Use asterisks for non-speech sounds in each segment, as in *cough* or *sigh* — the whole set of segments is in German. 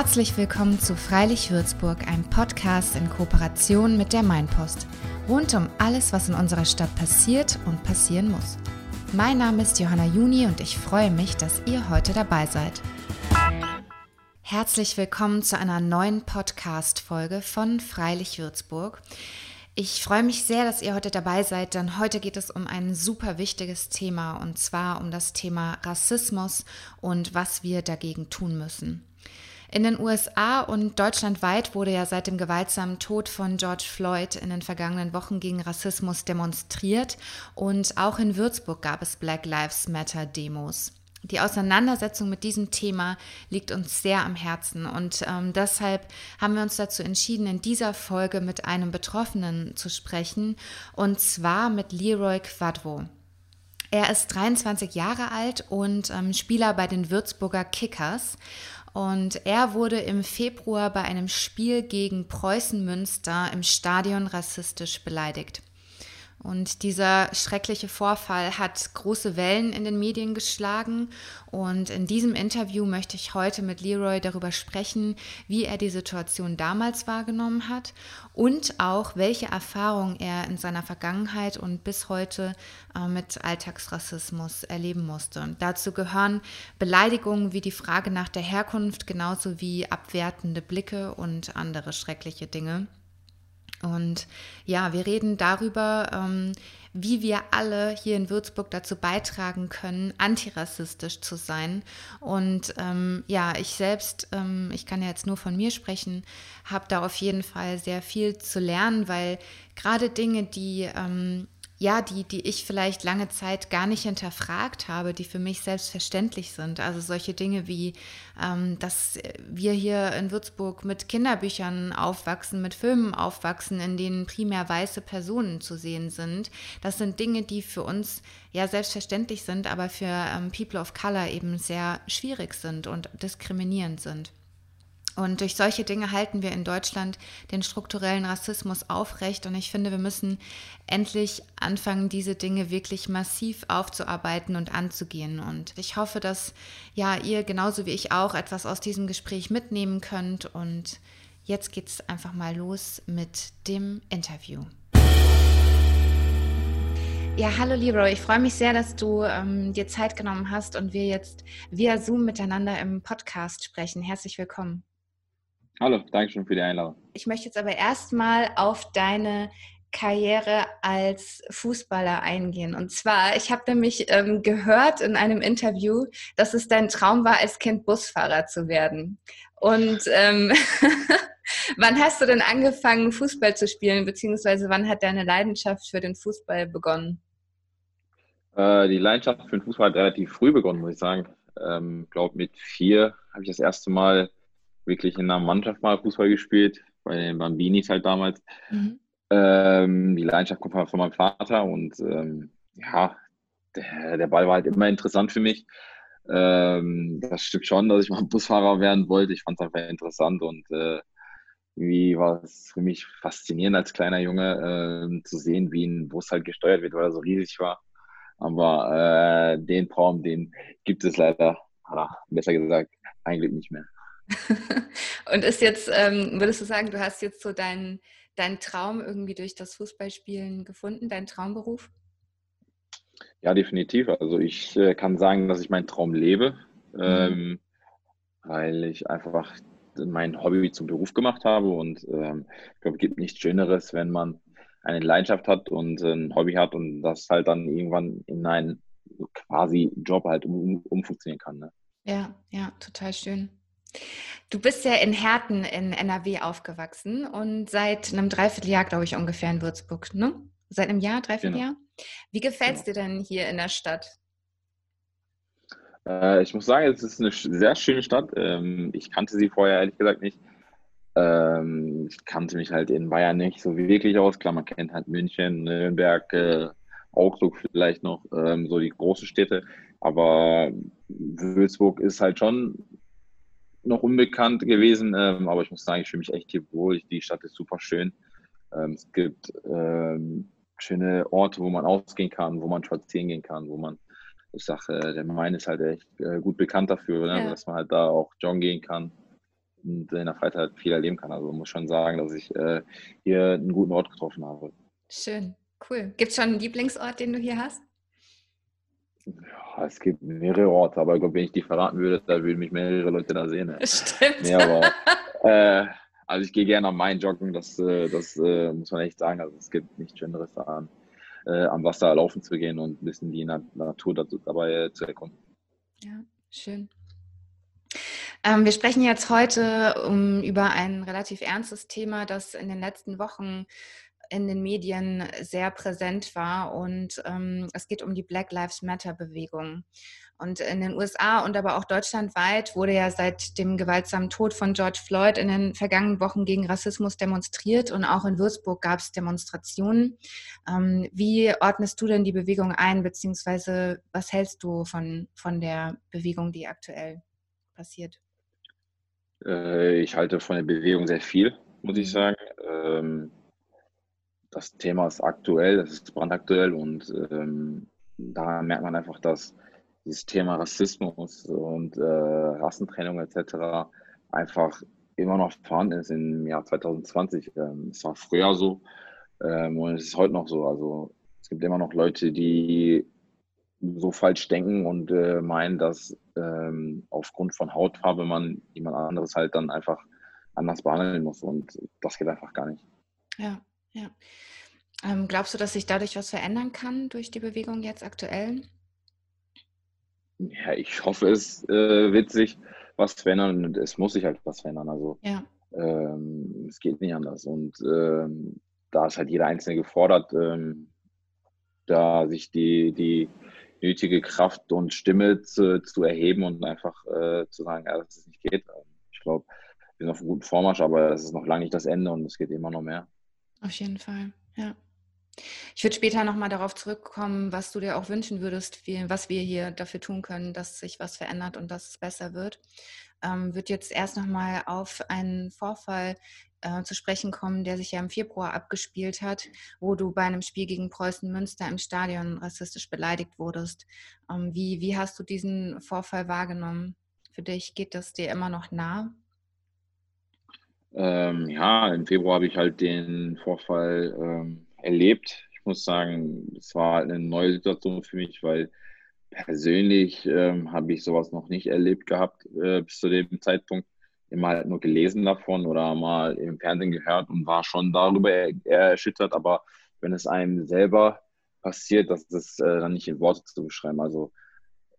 Herzlich willkommen zu Freilich Würzburg, einem Podcast in Kooperation mit der Mainpost. Rund um alles, was in unserer Stadt passiert und passieren muss. Mein Name ist Johanna Juni und ich freue mich, dass ihr heute dabei seid. Herzlich willkommen zu einer neuen Podcast-Folge von Freilich Würzburg. Ich freue mich sehr, dass ihr heute dabei seid, denn heute geht es um ein super wichtiges Thema und zwar um das Thema Rassismus und was wir dagegen tun müssen. In den USA und deutschlandweit wurde ja seit dem gewaltsamen Tod von George Floyd in den vergangenen Wochen gegen Rassismus demonstriert und auch in Würzburg gab es Black Lives Matter Demos. Die Auseinandersetzung mit diesem Thema liegt uns sehr am Herzen und ähm, deshalb haben wir uns dazu entschieden, in dieser Folge mit einem Betroffenen zu sprechen und zwar mit Leroy Quadvo. Er ist 23 Jahre alt und ähm, Spieler bei den Würzburger Kickers und er wurde im Februar bei einem Spiel gegen Preußen Münster im Stadion rassistisch beleidigt. Und dieser schreckliche Vorfall hat große Wellen in den Medien geschlagen. Und in diesem Interview möchte ich heute mit Leroy darüber sprechen, wie er die Situation damals wahrgenommen hat und auch welche Erfahrungen er in seiner Vergangenheit und bis heute äh, mit Alltagsrassismus erleben musste. Dazu gehören Beleidigungen wie die Frage nach der Herkunft, genauso wie abwertende Blicke und andere schreckliche Dinge. Und ja, wir reden darüber, ähm, wie wir alle hier in Würzburg dazu beitragen können, antirassistisch zu sein. Und ähm, ja, ich selbst, ähm, ich kann ja jetzt nur von mir sprechen, habe da auf jeden Fall sehr viel zu lernen, weil gerade Dinge, die ja, die, die ich vielleicht lange Zeit gar nicht hinterfragt habe, die für mich selbstverständlich sind. Also solche Dinge wie, ähm, dass wir hier in Würzburg mit Kinderbüchern aufwachsen, mit Filmen aufwachsen, in denen primär weiße Personen zu sehen sind. Das sind Dinge, die für uns ja selbstverständlich sind, aber für ähm, People of Color eben sehr schwierig sind und diskriminierend sind. Und durch solche Dinge halten wir in Deutschland den strukturellen Rassismus aufrecht. Und ich finde, wir müssen endlich anfangen, diese Dinge wirklich massiv aufzuarbeiten und anzugehen. Und ich hoffe, dass ja ihr genauso wie ich auch etwas aus diesem Gespräch mitnehmen könnt. Und jetzt geht es einfach mal los mit dem Interview. Ja, hallo Leroy, ich freue mich sehr, dass du ähm, dir Zeit genommen hast und wir jetzt via Zoom miteinander im Podcast sprechen. Herzlich willkommen. Hallo, danke schön für die Einladung. Ich möchte jetzt aber erstmal auf deine Karriere als Fußballer eingehen. Und zwar, ich habe nämlich ähm, gehört in einem Interview, dass es dein Traum war, als Kind Busfahrer zu werden. Und ähm, *laughs* wann hast du denn angefangen, Fußball zu spielen, beziehungsweise wann hat deine Leidenschaft für den Fußball begonnen? Äh, die Leidenschaft für den Fußball hat relativ früh begonnen, muss ich sagen. Ich ähm, glaube, mit vier habe ich das erste Mal wirklich in einer Mannschaft mal Fußball gespielt, bei den Bambinis halt damals. Mhm. Ähm, die Leidenschaft kommt von meinem Vater und ähm, ja, der, der, Ball war halt immer interessant für mich. Ähm, das stimmt schon, dass ich mal Busfahrer werden wollte. Ich fand es einfach interessant und äh, wie war es für mich faszinierend als kleiner Junge äh, zu sehen, wie ein Bus halt gesteuert wird, weil er so riesig war. Aber äh, den Traum, den gibt es leider, ah, besser gesagt, eigentlich nicht mehr. *laughs* und ist jetzt, ähm, würdest du sagen, du hast jetzt so deinen dein Traum irgendwie durch das Fußballspielen gefunden, deinen Traumberuf? Ja, definitiv. Also ich äh, kann sagen, dass ich meinen Traum lebe, mhm. ähm, weil ich einfach mein Hobby zum Beruf gemacht habe und ähm, ich glaube, es gibt nichts Schöneres, wenn man eine Leidenschaft hat und ein Hobby hat und das halt dann irgendwann in einen quasi Job halt um, umfunktionieren kann. Ne? Ja, ja, total schön. Du bist ja in Herten in NRW aufgewachsen und seit einem Dreivierteljahr, glaube ich, ungefähr in Würzburg, ne? Seit einem Jahr, Dreivierteljahr? Genau. Wie gefällt es genau. dir denn hier in der Stadt? Äh, ich muss sagen, es ist eine sehr schöne Stadt. Ähm, ich kannte sie vorher ehrlich gesagt nicht. Ähm, ich kannte mich halt in Bayern nicht so wirklich aus. Klar, man kennt halt München, Nürnberg, äh, Augsburg vielleicht noch, ähm, so die großen Städte. Aber Würzburg ist halt schon noch unbekannt gewesen, ähm, aber ich muss sagen, ich fühle mich echt hier wohl. Die Stadt ist super schön. Ähm, es gibt ähm, schöne Orte, wo man ausgehen kann, wo man spazieren gehen kann, wo man, ich sage, äh, der Main ist halt echt äh, gut bekannt dafür, ne? ja. dass man halt da auch joggen gehen kann. und in der Freizeit viel erleben kann. Also muss schon sagen, dass ich äh, hier einen guten Ort getroffen habe. Schön, cool. Gibt es schon einen Lieblingsort, den du hier hast? Ja, es gibt mehrere Orte, aber ich glaube, wenn ich die verraten würde, da würden mich mehrere Leute da sehen. Ne? Stimmt. Nee, aber, *laughs* äh, also ich gehe gerne am Main joggen, das, äh, das äh, muss man echt sagen. Also es gibt nichts Schöneres an, äh, am Wasser laufen zu gehen und ein bisschen die Natur dazu, dabei äh, zu erkunden. Ja, schön. Ähm, wir sprechen jetzt heute um, über ein relativ ernstes Thema, das in den letzten Wochen in den Medien sehr präsent war. Und ähm, es geht um die Black Lives Matter-Bewegung. Und in den USA und aber auch deutschlandweit wurde ja seit dem gewaltsamen Tod von George Floyd in den vergangenen Wochen gegen Rassismus demonstriert und auch in Würzburg gab es Demonstrationen. Ähm, wie ordnest du denn die Bewegung ein, beziehungsweise was hältst du von, von der Bewegung, die aktuell passiert? Äh, ich halte von der Bewegung sehr viel, muss ich mhm. sagen. Das Thema ist aktuell, das ist brandaktuell und ähm, da merkt man einfach, dass dieses Thema Rassismus und äh, Rassentrennung etc. einfach immer noch vorhanden ist im Jahr 2020. Ähm, es war früher so ähm, und es ist heute noch so. Also es gibt immer noch Leute, die so falsch denken und äh, meinen, dass ähm, aufgrund von Hautfarbe man jemand anderes halt dann einfach anders behandeln muss und das geht einfach gar nicht. Ja, ja. Ähm, glaubst du, dass sich dadurch was verändern kann durch die Bewegung jetzt aktuell? Ja, ich hoffe, es äh, wird sich was verändern und es muss sich halt was verändern. Also ja. ähm, es geht nicht anders. Und ähm, da ist halt jeder Einzelne gefordert, ähm, da sich die, die nötige Kraft und Stimme zu, zu erheben und einfach äh, zu sagen, ja, dass es nicht geht. Ich glaube, wir sind auf einem guten Vormarsch, aber es ist noch lange nicht das Ende und es geht immer noch mehr. Auf jeden Fall, ja. Ich würde später nochmal darauf zurückkommen, was du dir auch wünschen würdest, wie, was wir hier dafür tun können, dass sich was verändert und dass es besser wird. Ähm, würde jetzt erst nochmal auf einen Vorfall äh, zu sprechen kommen, der sich ja im Februar abgespielt hat, wo du bei einem Spiel gegen Preußen Münster im Stadion rassistisch beleidigt wurdest. Ähm, wie, wie hast du diesen Vorfall wahrgenommen? Für dich geht das dir immer noch nah? Ähm, ja, im Februar habe ich halt den Vorfall ähm, erlebt. Ich muss sagen, es war halt eine neue Situation für mich, weil persönlich ähm, habe ich sowas noch nicht erlebt gehabt äh, bis zu dem Zeitpunkt. Immer halt nur gelesen davon oder mal im Fernsehen gehört und war schon darüber erschüttert. Aber wenn es einem selber passiert, das ist äh, dann nicht in Worte zu beschreiben. Also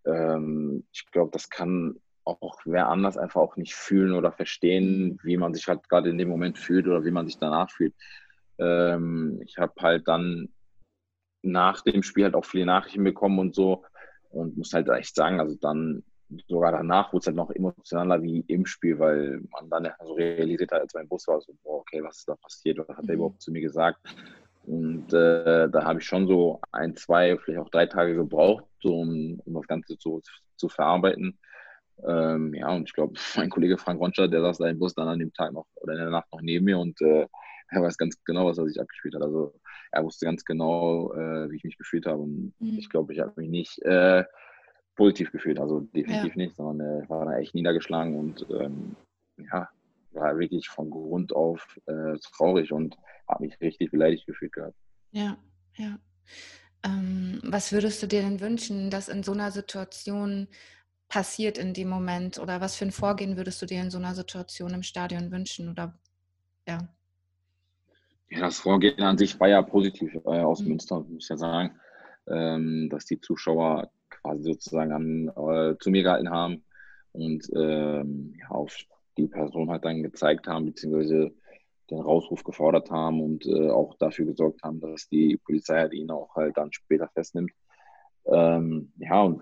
ähm, ich glaube, das kann auch wer anders einfach auch nicht fühlen oder verstehen, wie man sich halt gerade in dem Moment fühlt oder wie man sich danach fühlt. Ähm, ich habe halt dann nach dem Spiel halt auch viele Nachrichten bekommen und so und muss halt echt sagen, also dann sogar danach wurde es halt noch emotionaler wie im Spiel, weil man dann so realisiert hat, als mein Bus war, so, boah, okay, was ist da passiert, was hat er mhm. überhaupt zu mir gesagt? Und äh, da habe ich schon so ein, zwei, vielleicht auch drei Tage gebraucht, um, um das Ganze zu, zu verarbeiten. Ähm, ja, und ich glaube, *laughs* mein Kollege Frank Ronscher, der saß da im Bus dann an dem Tag noch oder in der Nacht noch neben mir und äh, *laughs* er weiß ganz genau, was er sich abgespielt hat. Also er wusste ganz genau, äh, wie ich mich gefühlt habe. Und mhm. ich glaube, ich habe mich nicht äh, positiv gefühlt. Also definitiv ja. nicht, sondern äh, war da echt niedergeschlagen und ähm, ja, war wirklich von Grund auf äh, traurig und habe mich richtig beleidigt gefühlt gehabt. Ja, ja. Ähm, was würdest du dir denn wünschen, dass in so einer Situation passiert in dem Moment? Oder was für ein Vorgehen würdest du dir in so einer Situation im Stadion wünschen? Oder ja. Ja, das Vorgehen an sich war ja positiv äh, aus mhm. Münster, muss ich ja sagen, ähm, dass die Zuschauer quasi sozusagen an, äh, zu mir gehalten haben und ähm, ja, auf die Person halt dann gezeigt haben, beziehungsweise den Rausruf gefordert haben und äh, auch dafür gesorgt haben, dass die Polizei halt ihn auch halt dann später festnimmt. Ähm, ja, und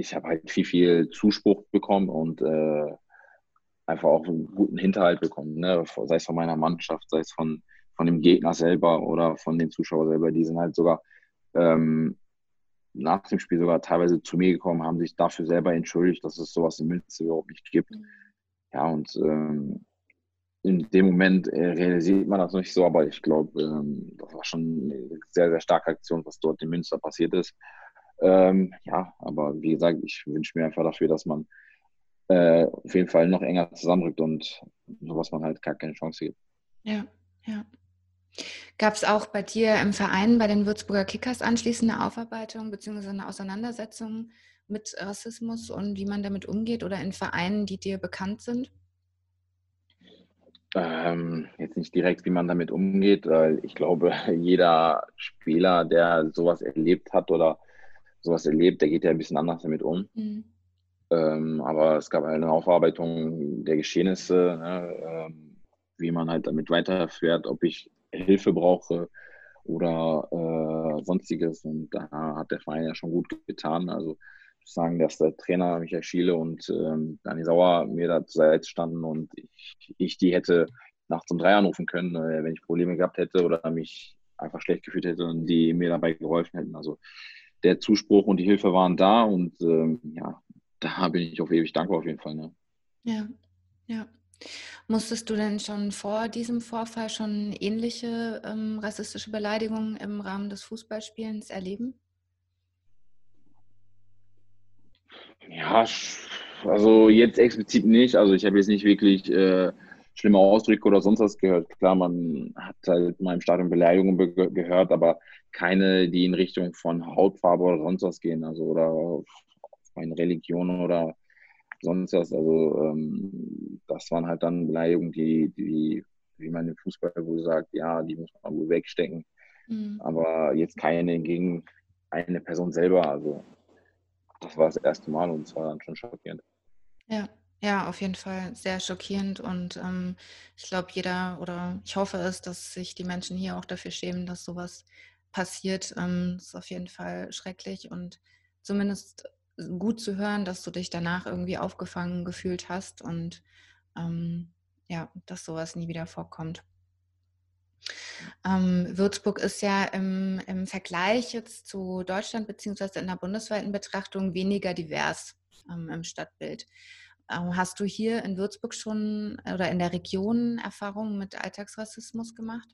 ich habe halt viel, viel Zuspruch bekommen und äh, einfach auch einen guten Hinterhalt bekommen, ne? sei es von meiner Mannschaft, sei es von von dem Gegner selber oder von den Zuschauern selber. Die sind halt sogar ähm, nach dem Spiel sogar teilweise zu mir gekommen, haben sich dafür selber entschuldigt, dass es sowas in Münster überhaupt nicht gibt. Mhm. Ja, und ähm, in dem Moment äh, realisiert man das nicht so, aber ich glaube, ähm, das war schon eine sehr, sehr starke Aktion, was dort in Münster passiert ist. Ähm, ja, aber wie gesagt, ich wünsche mir einfach dafür, dass man äh, auf jeden Fall noch enger zusammenrückt und sowas man halt gar keine Chance gibt. Ja, ja. Gab es auch bei dir im Verein, bei den Würzburger Kickers anschließend eine Aufarbeitung bzw. eine Auseinandersetzung mit Rassismus und wie man damit umgeht oder in Vereinen, die dir bekannt sind? Ähm, jetzt nicht direkt, wie man damit umgeht, weil ich glaube, *laughs* jeder Spieler, der sowas erlebt hat oder sowas erlebt, der geht ja ein bisschen anders damit um. Mhm. Ähm, aber es gab eine Aufarbeitung der Geschehnisse, ne, ähm, wie man halt damit weiterfährt, ob ich Hilfe brauche oder äh, sonstiges. Und da hat der Verein ja schon gut getan. Also ich sagen, dass der Trainer Michael Schiele und ähm, Dani Sauer mir da zur Seite standen und ich, ich die hätte nachts um drei anrufen können, äh, wenn ich Probleme gehabt hätte oder mich einfach schlecht gefühlt hätte und die mir dabei geholfen hätten. Also der Zuspruch und die Hilfe waren da und ähm, ja, da bin ich auf ewig dankbar auf jeden Fall. Ne? Ja, ja. Musstest du denn schon vor diesem Vorfall schon ähnliche ähm, rassistische Beleidigungen im Rahmen des Fußballspielens erleben? Ja, also jetzt explizit nicht. Also ich habe jetzt nicht wirklich äh, schlimme Ausdrücke oder sonst was gehört. Klar, man hat halt mal im Stadion Beleidigungen be gehört, aber keine, die in Richtung von Hautfarbe oder sonst was gehen. Also oder meine Religion oder sonst was. Also ähm, das waren halt dann Beleidigungen, die, die, wie man im Fußball wohl sagt, ja, die muss man wohl wegstecken. Mhm. Aber jetzt keine gegen eine Person selber. Also das war das erste Mal und es war dann schon schockierend. Ja, ja, auf jeden Fall sehr schockierend und ähm, ich glaube, jeder oder ich hoffe es, dass sich die Menschen hier auch dafür schämen, dass sowas passiert. Ähm, ist auf jeden Fall schrecklich und zumindest gut zu hören, dass du dich danach irgendwie aufgefangen gefühlt hast und ähm, ja, dass sowas nie wieder vorkommt. Ähm, Würzburg ist ja im, im, Vergleich jetzt zu Deutschland beziehungsweise in der bundesweiten Betrachtung weniger divers ähm, im Stadtbild. Ähm, hast du hier in Würzburg schon oder in der Region Erfahrungen mit Alltagsrassismus gemacht?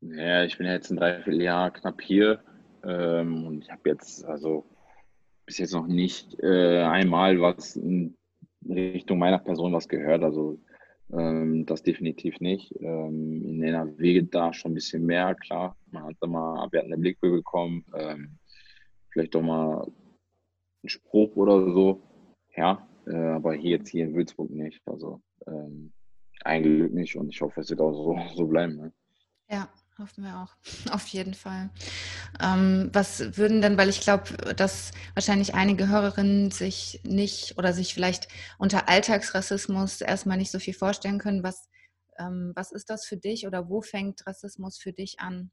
Ja, ich bin jetzt ein Dreivierteljahr knapp hier ähm, und ich habe jetzt also bis jetzt noch nicht äh, einmal was in Richtung meiner Person was gehört. Also ähm, das definitiv nicht. Ähm, in NRW da schon ein bisschen mehr, klar. Man hat da mal abwertende Blicke bekommen. Ähm, vielleicht doch mal ein Spruch oder so. Ja, äh, aber hier jetzt hier in Würzburg nicht. Also ähm, ein Glück nicht und ich hoffe, es wird auch so, *laughs* so bleiben. Ne? Ja, Hoffen wir auch, *laughs* auf jeden Fall. Ähm, was würden denn, weil ich glaube, dass wahrscheinlich einige Hörerinnen sich nicht oder sich vielleicht unter Alltagsrassismus erstmal nicht so viel vorstellen können, was, ähm, was ist das für dich oder wo fängt Rassismus für dich an?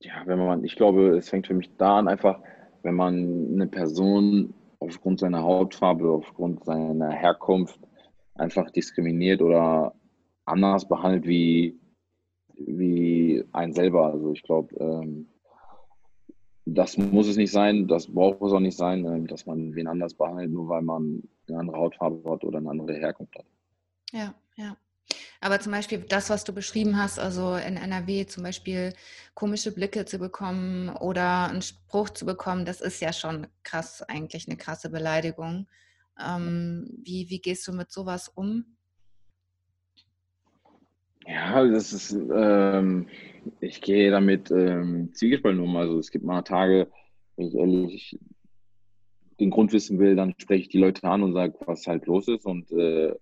Ja, wenn man, ich glaube, es fängt für mich da an, einfach, wenn man eine Person aufgrund seiner Hautfarbe, aufgrund seiner Herkunft einfach diskriminiert oder anders behandelt wie wie ein selber. Also ich glaube, ähm, das muss es nicht sein, das braucht es auch nicht sein, ähm, dass man wen anders behandelt, nur weil man eine andere Hautfarbe hat oder eine andere Herkunft hat. Ja, ja. Aber zum Beispiel das, was du beschrieben hast, also in NRW zum Beispiel komische Blicke zu bekommen oder einen Spruch zu bekommen, das ist ja schon krass, eigentlich eine krasse Beleidigung. Ähm, wie, wie gehst du mit sowas um? Ja, das ist, ähm, ich gehe damit ähm, zwiegespalten um. Also es gibt mal Tage, wenn ich ehrlich den Grund wissen will, dann spreche ich die Leute an und sage, was halt los ist und äh,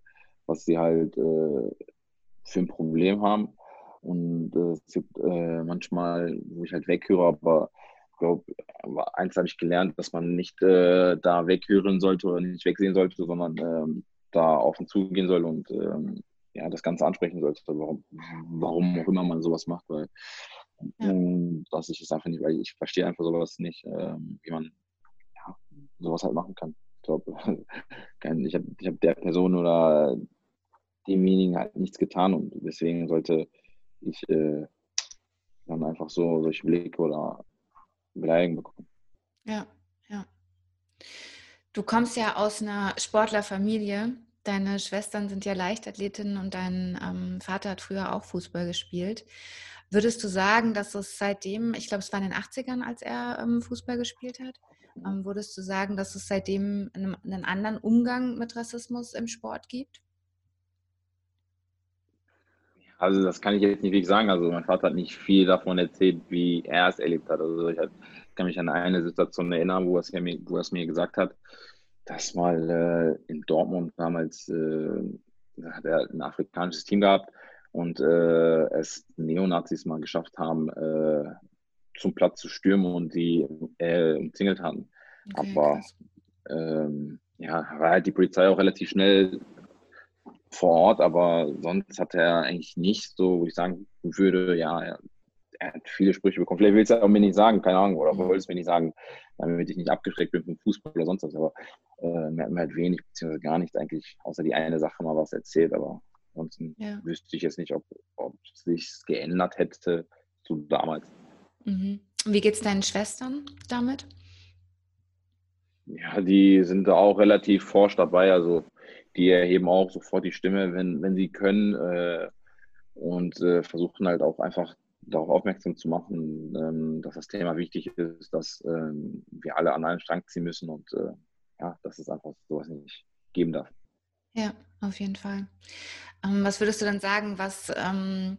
was sie halt äh, für ein Problem haben. Und äh, es gibt äh, manchmal, wo ich halt weghöre, aber ich glaube, eins habe ich gelernt, dass man nicht äh, da weghören sollte oder nicht wegsehen sollte, sondern ähm, da auf und zugehen soll und ähm, ja, das Ganze ansprechen sollte, warum, warum auch immer man sowas macht, weil ja. ähm, dass ich es einfach nicht, weil ich verstehe einfach sowas nicht, ähm, wie man ja, sowas halt machen kann. Ich glaube, *laughs* ich habe ich hab der Person oder demjenigen halt nichts getan und deswegen sollte ich äh, dann einfach so solche Blicke oder Beleidigungen bekommen. Ja, ja. Du kommst ja aus einer Sportlerfamilie. Deine Schwestern sind ja Leichtathletinnen und dein ähm, Vater hat früher auch Fußball gespielt. Würdest du sagen, dass es seitdem, ich glaube, es war in den 80ern, als er ähm, Fußball gespielt hat, Ähm, würdest du sagen, dass es seitdem einen, einen anderen Umgang mit Rassismus im Sport gibt? Also das kann ich jetzt nicht wirklich sagen. Also mein Vater hat nicht viel davon erzählt, wie er es erlebt hat. Also ich kann mich an eine Situation erinnern, wo er es mir, wo er es mir gesagt hat, dass mal äh, in Dortmund damals äh, hat er ein afrikanisches Team gehabt und äh, es Neonazis mal geschafft haben, äh, zum Platz zu stürmen und die äh, umzingelt hatten. Okay, Aber ähm, ja, war halt die Polizei auch relativ schnell vor Ort, aber sonst hat er eigentlich nicht so, wo ich sagen würde, ja, er, er hat viele Sprüche bekommen. Vielleicht will es er auch mir nicht sagen, keine Ahnung, oder mhm. wollte es mir nicht sagen, damit ich nicht abgeschreckt bin vom Fußball oder sonst was. Aber äh, mir hat mir halt wenig, beziehungsweise gar nichts eigentlich, außer die eine Sache mal was erzählt. Aber ansonsten ja. wüsste ich jetzt nicht, ob, ob sich geändert hätte zu damals. Mhm. Wie geht es deinen Schwestern damit? Ja, die sind da auch relativ forsch dabei. Also die erheben auch sofort die Stimme, wenn, wenn sie können äh, und äh, versuchen halt auch einfach darauf aufmerksam zu machen, ähm, dass das Thema wichtig ist, dass ähm, wir alle an einen Strang ziehen müssen und äh, ja, dass es einfach sowas nicht geben darf. Ja, auf jeden Fall. Ähm, was würdest du dann sagen, was ähm,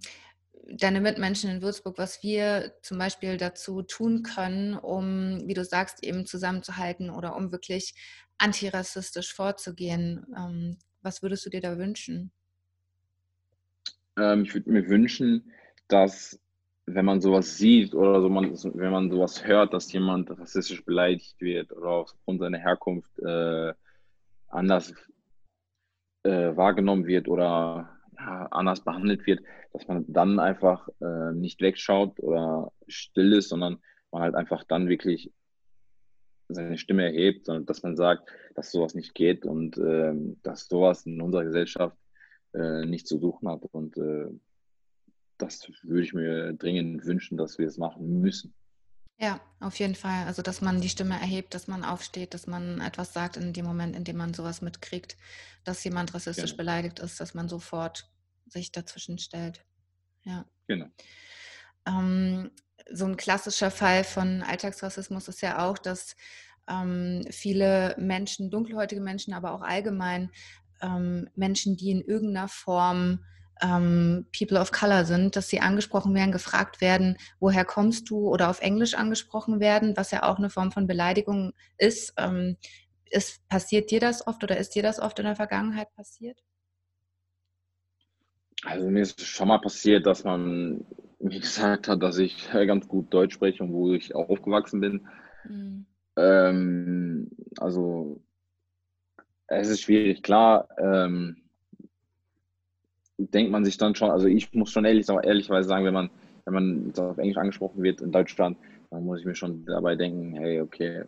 deine Mitmenschen in Würzburg, was wir zum Beispiel dazu tun können, um, wie du sagst, eben zusammenzuhalten oder um wirklich antirassistisch vorzugehen. Ähm, was würdest du dir da wünschen? Ähm, ich würde mir wünschen, dass wenn man sowas sieht oder so man, wenn man sowas hört, dass jemand rassistisch beleidigt wird oder aufgrund seiner Herkunft äh, anders äh, wahrgenommen wird oder anders behandelt wird, dass man dann einfach äh, nicht wegschaut oder still ist, sondern man halt einfach dann wirklich seine Stimme erhebt, sondern dass man sagt, dass sowas nicht geht und äh, dass sowas in unserer Gesellschaft äh, nicht zu suchen hat. Und äh, das würde ich mir dringend wünschen, dass wir es machen müssen. Ja, auf jeden Fall. Also, dass man die Stimme erhebt, dass man aufsteht, dass man etwas sagt in dem Moment, in dem man sowas mitkriegt, dass jemand rassistisch genau. beleidigt ist, dass man sofort sich dazwischen stellt. Ja. Genau. Ähm, so ein klassischer Fall von Alltagsrassismus ist ja auch, dass ähm, viele Menschen, dunkelhäutige Menschen, aber auch allgemein ähm, Menschen, die in irgendeiner Form ähm, People of Color sind, dass sie angesprochen werden, gefragt werden, woher kommst du oder auf Englisch angesprochen werden, was ja auch eine Form von Beleidigung ist. Ähm, ist passiert dir das oft oder ist dir das oft in der Vergangenheit passiert? Also mir ist schon mal passiert, dass man mir gesagt hat, dass ich *laughs* ganz gut Deutsch spreche und wo ich auch aufgewachsen bin. Mhm. Ähm, also es ist schwierig, klar. Ähm, denkt man sich dann schon, also ich muss schon ehrlich, ehrlichweise sagen, wenn man, wenn man auf Englisch angesprochen wird in Deutschland, dann muss ich mir schon dabei denken, hey, okay,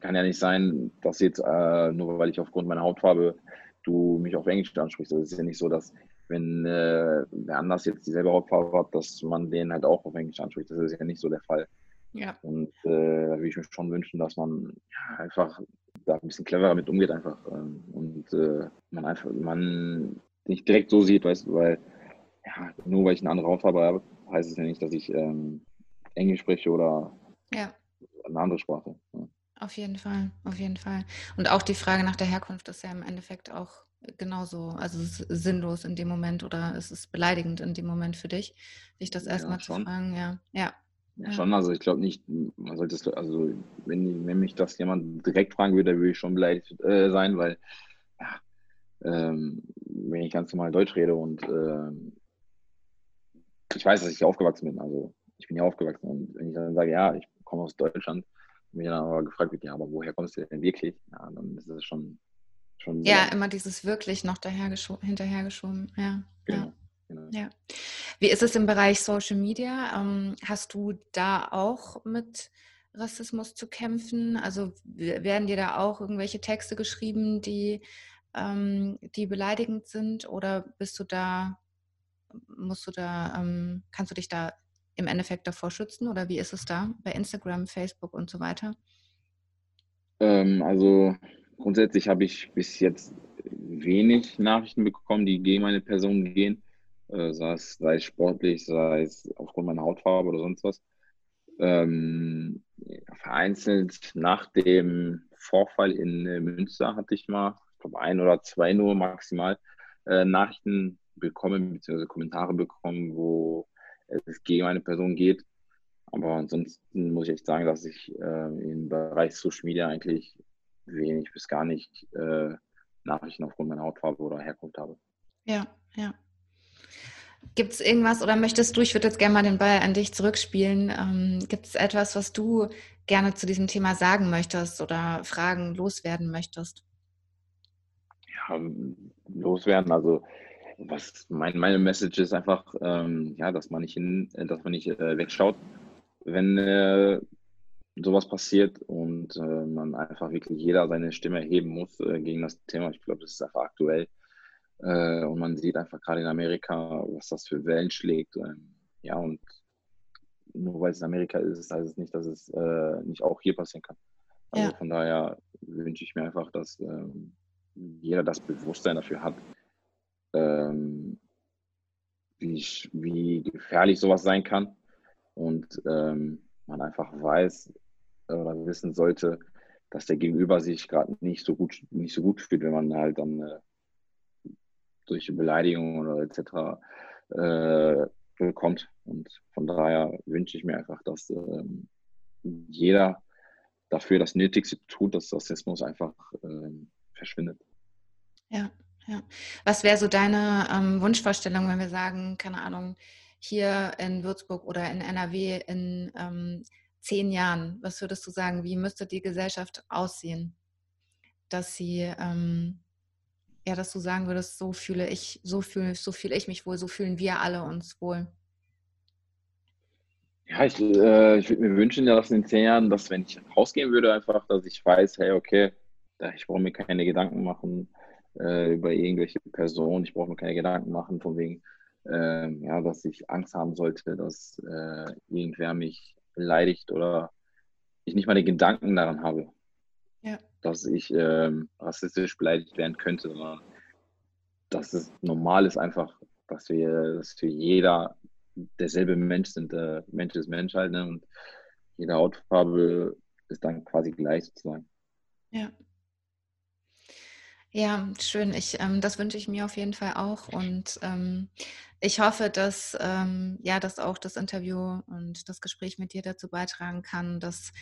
kann ja nicht sein, dass jetzt äh, nur weil ich aufgrund meiner Hautfarbe du mich auf Englisch ansprichst. Also es ist ja nicht so, dass wenn äh, wer anders jetzt dieselbe Hautfarbe hat, dass man den halt auch auf Englisch anspricht. Das ist ja nicht so der Fall. Ja. Und äh, da würde ich mir schon wünschen, dass man ja, einfach da ein bisschen cleverer mit umgeht einfach ähm, und äh, man einfach man nicht direkt so sieht, weißt du, weil ja, nur weil ich eine andere Hautfarbe habe, heißt es ja nicht, dass ich ähm, Englisch spreche oder ja. eine andere Sprache. Ja. Auf jeden Fall, auf jeden Fall. Und auch die Frage nach der Herkunft ist ja im Endeffekt auch genauso, also es ist sinnlos in dem Moment oder es ist beleidigend in dem Moment für dich, sich das erstmal ja, zu fragen, ja. Ja, ja, schon, also ich glaube nicht, man sollte es, also wenn, wenn mich das jemand direkt fragen würde, würde ich schon beleidigt äh, sein, weil ja, ähm, wenn ich ganz normal Deutsch rede und ähm, ich weiß, dass ich hier aufgewachsen bin, also ich bin hier aufgewachsen und wenn ich dann sage, ja, ich komme aus Deutschland, mir dann aber gefragt wird, ja, aber woher kommst du denn wirklich? Ja, dann ist es schon, schon Ja, immer dieses wirklich noch hinterhergeschoben, ja. Genau. Ja. Genau. Ja. Wie ist es im Bereich Social Media? Ähm, hast du da auch mit Rassismus zu kämpfen? Also werden dir da auch irgendwelche Texte geschrieben, die, ähm, die beleidigend sind? Oder bist du da, musst du da, ähm, kannst du dich da im Endeffekt davor schützen? Oder wie ist es da bei Instagram, Facebook und so weiter? Ähm, also grundsätzlich habe ich bis jetzt wenig Nachrichten bekommen, die gegen meine Person gehen äh, sei, es, sei es sportlich, sei es aufgrund meiner Hautfarbe oder sonst was. Ähm, vereinzelt nach dem Vorfall in äh, Münster hatte ich mal, ich glaube, ein oder zwei nur maximal äh, Nachrichten bekommen, beziehungsweise Kommentare bekommen, wo es gegen eine Person geht. Aber ansonsten muss ich echt sagen, dass ich äh, im Bereich Social Media eigentlich wenig bis gar nicht äh, Nachrichten aufgrund meiner Hautfarbe oder Herkunft habe. Ja, ja. Gibt es irgendwas oder möchtest du, ich würde jetzt gerne mal den Ball an dich zurückspielen, ähm, gibt es etwas, was du gerne zu diesem Thema sagen möchtest oder Fragen loswerden möchtest? Ja, loswerden, also was mein, meine Message ist einfach, ähm, ja, dass man nicht hin, äh, dass man nicht äh, wegschaut, wenn äh, sowas passiert und äh, man einfach wirklich jeder seine Stimme erheben muss äh, gegen das Thema. Ich glaube, das ist einfach aktuell. Äh, und man sieht einfach gerade in Amerika, was das für Wellen schlägt. Ähm, ja, und nur weil es in Amerika ist, heißt es nicht, dass es nicht auch hier passieren kann. Also ja. von daher wünsche ich mir einfach, dass ähm, jeder das Bewusstsein dafür hat, ähm, wie, wie gefährlich sowas sein kann und ähm, man einfach weiß oder wissen sollte, dass der Gegenüber sich gerade nicht so gut nicht so gut fühlt, wenn man halt dann äh, durch Beleidigungen oder etc. Äh, bekommt. Und von daher wünsche ich mir einfach, dass ähm, jeder dafür das Nötigste tut, dass Rassismus einfach ähm, verschwindet. Ja, ja. Was wäre so deine ähm, Wunschvorstellung, wenn wir sagen, keine Ahnung, hier in Würzburg oder in NRW in ähm, zehn Jahren? Was würdest du sagen, wie müsste die Gesellschaft aussehen, dass sie, ähm, ja, dass du sagen würdest, so fühle ich, so fühle, so fühle ich mich wohl, so fühlen wir alle uns wohl? Ja, ich, äh, ich würde mir wünschen, dass in zehn Jahren, dass wenn ich rausgehen würde, einfach, dass ich weiß, hey, okay, ich brauche mir keine Gedanken machen äh, über irgendwelche Personen, ich brauche mir keine Gedanken machen von wegen, äh, ja, dass ich Angst haben sollte, dass äh, irgendwer mich beleidigt oder ich nicht mal den Gedanken daran habe, ja. dass ich ähm, rassistisch beleidigt werden könnte, sondern dass es normal ist einfach, dass wir, dass wir jeder derselbe Mensch sind, der Mensch ist Mensch halt, ne? und jede Hautfarbe ist dann quasi gleich sozusagen. Ja. Ja, schön. Ich, ähm, das wünsche ich mir auf jeden Fall auch. Und ähm, ich hoffe, dass, ähm, ja, dass auch das Interview und das Gespräch mit dir dazu beitragen kann, dass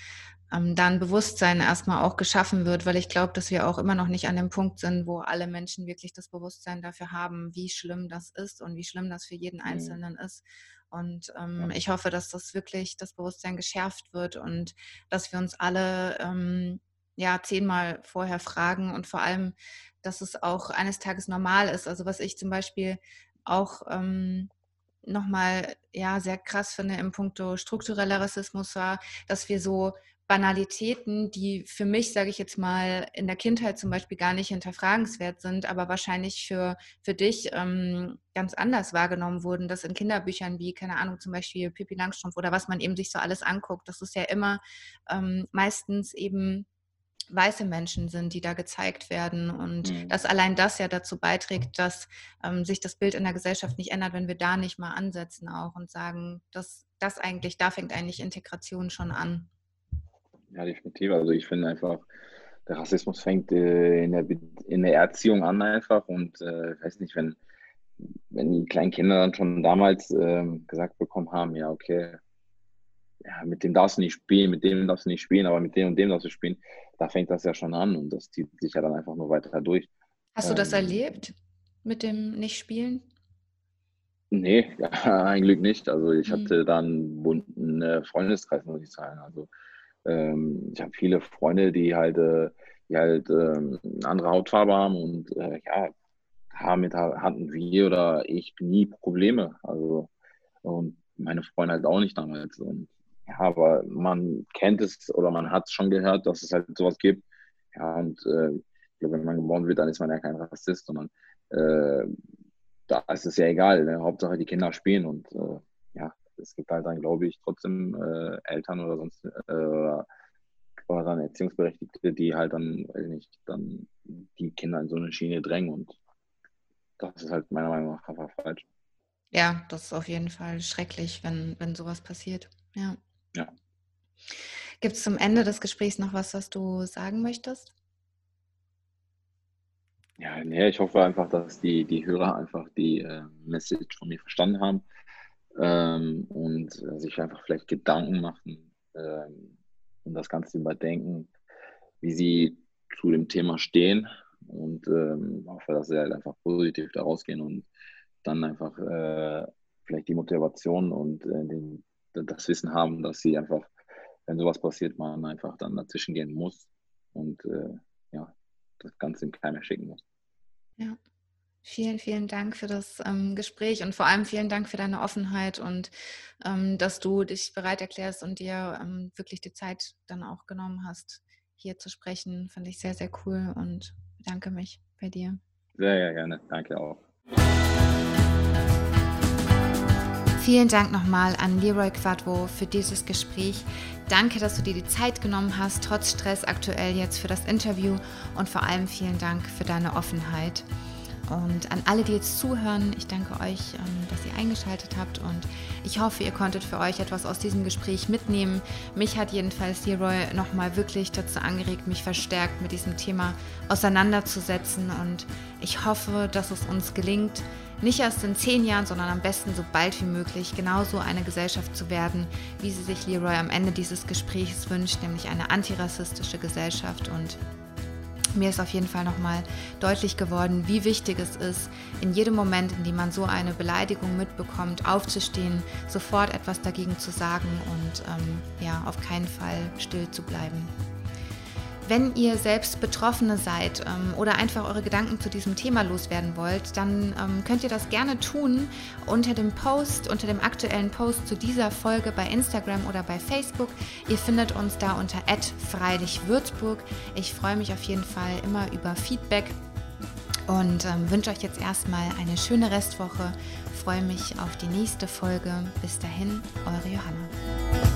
ähm, dann Bewusstsein erstmal auch geschaffen wird, weil ich glaube, dass wir auch immer noch nicht an dem Punkt sind, wo alle Menschen wirklich das Bewusstsein dafür haben, wie schlimm das ist und wie schlimm das für jeden mhm. Einzelnen mhm. ist. Und ähm, ich hoffe, dass das wirklich das Bewusstsein geschärft wird und dass wir uns alle ähm, ja zehnmal vorher fragen und vor allem, dass es auch eines Tages normal ist. Also was ich zum Beispiel auch ähm, nochmal ja sehr krass finde im Punkto struktureller Rassismus war, dass wir so Banalitäten, die für mich, sage ich jetzt mal, in der Kindheit zum Beispiel gar nicht hinterfragenswert sind, aber wahrscheinlich für, für dich ähm, ganz anders wahrgenommen wurden, dass in Kinderbüchern wie, keine Ahnung, zum Beispiel Pippi Langstrumpf oder was man eben sich so alles anguckt, das ist ja immer ähm, meistens eben weiße Menschen sind, die da gezeigt werden und mhm. dass allein das ja dazu beiträgt, dass ähm, sich das Bild in der Gesellschaft nicht ändert, wenn wir da nicht mal ansetzen auch und sagen, dass das eigentlich, da fängt eigentlich Integration schon an. Ja, definitiv. Also ich finde einfach, der Rassismus fängt äh, in, der, in der Erziehung an einfach und äh, ich weiß nicht, wenn, wenn die kleinen Kinder dann schon damals äh, gesagt bekommen haben, ja, okay, ja, mit dem darfst du nicht spielen, mit dem darfst du nicht spielen, aber mit dem und dem darfst du spielen, da fängt das ja schon an und das zieht sich ja dann einfach nur weiter durch. Hast du das ähm, erlebt mit dem Nicht-Spielen? Nee, ja, *laughs* ein Glück nicht. Also ich mhm. hatte dann einen bunten äh, Freundeskreis, muss ich sagen. Also ähm, ich habe viele Freunde, die halt, äh, die halt ähm, eine andere Hautfarbe haben und äh, ja, damit hatten wir oder ich nie Probleme. Also und meine Freunde halt auch nicht damals. Und ja, aber man kennt es oder man hat es schon gehört, dass es halt sowas gibt. Ja, und äh, ich glaube, wenn man geboren wird, dann ist man ja kein Rassist, sondern äh, da ist es ja egal. Ne? Hauptsache die Kinder spielen und äh, ja, es gibt halt dann, glaube ich, trotzdem äh, Eltern oder sonst äh, oder, dann Erziehungsberechtigte, die halt dann, weiß nicht, dann die Kinder in so eine Schiene drängen und das ist halt meiner Meinung nach einfach falsch. Ja, das ist auf jeden Fall schrecklich, wenn, wenn sowas passiert. Ja. Ja. Gibt es zum Ende des Gesprächs noch was, was du sagen möchtest? Ja, nee, ich hoffe einfach, dass die, die Hörer einfach die äh, Message von mir verstanden haben ähm, und äh, sich einfach vielleicht Gedanken machen ähm, und das Ganze überdenken, wie sie zu dem Thema stehen und ähm, hoffe, dass sie halt einfach positiv da rausgehen und dann einfach äh, vielleicht die Motivation und äh, den, das Wissen haben, dass sie einfach, wenn sowas passiert, man einfach dann dazwischen gehen muss und äh, ja, das Ganze im Keim schicken muss. Ja. Vielen, vielen Dank für das ähm, Gespräch und vor allem vielen Dank für deine Offenheit und ähm, dass du dich bereit erklärst und dir ähm, wirklich die Zeit dann auch genommen hast, hier zu sprechen. Fand ich sehr, sehr cool und bedanke mich bei dir. Sehr, sehr gerne. Danke auch. Vielen Dank nochmal an Leroy Quadvo für dieses Gespräch. Danke, dass du dir die Zeit genommen hast, trotz Stress aktuell jetzt für das Interview und vor allem vielen Dank für deine Offenheit. Und an alle, die jetzt zuhören, ich danke euch, ähm, dass ihr eingeschaltet habt. Und ich hoffe, ihr konntet für euch etwas aus diesem Gespräch mitnehmen. Mich hat jedenfalls Leroy nochmal wirklich dazu angeregt, mich verstärkt mit diesem Thema auseinanderzusetzen. Und ich hoffe, dass es uns gelingt, nicht erst in zehn Jahren, sondern am besten so bald wie möglich genauso eine Gesellschaft zu werden, wie sie sich Leroy am Ende dieses Gesprächs wünscht, nämlich eine antirassistische Gesellschaft. Und mir ist auf jeden Fall nochmal deutlich geworden, wie wichtig es ist, in jedem Moment, in dem man so eine Beleidigung mitbekommt, aufzustehen, sofort etwas dagegen zu sagen und ähm, ja, auf keinen Fall still zu bleiben. Wenn ihr selbst Betroffene seid ähm, oder einfach eure Gedanken zu diesem Thema loswerden wollt, dann ähm, könnt ihr das gerne tun unter dem Post, unter dem aktuellen Post zu dieser Folge bei Instagram oder bei Facebook. Ihr findet uns da unter @freilichwürzburg. Ich freue mich auf jeden Fall immer über Feedback und ähm, wünsche euch jetzt erstmal eine schöne Restwoche. Freue mich auf die nächste Folge. Bis dahin, eure Johanna.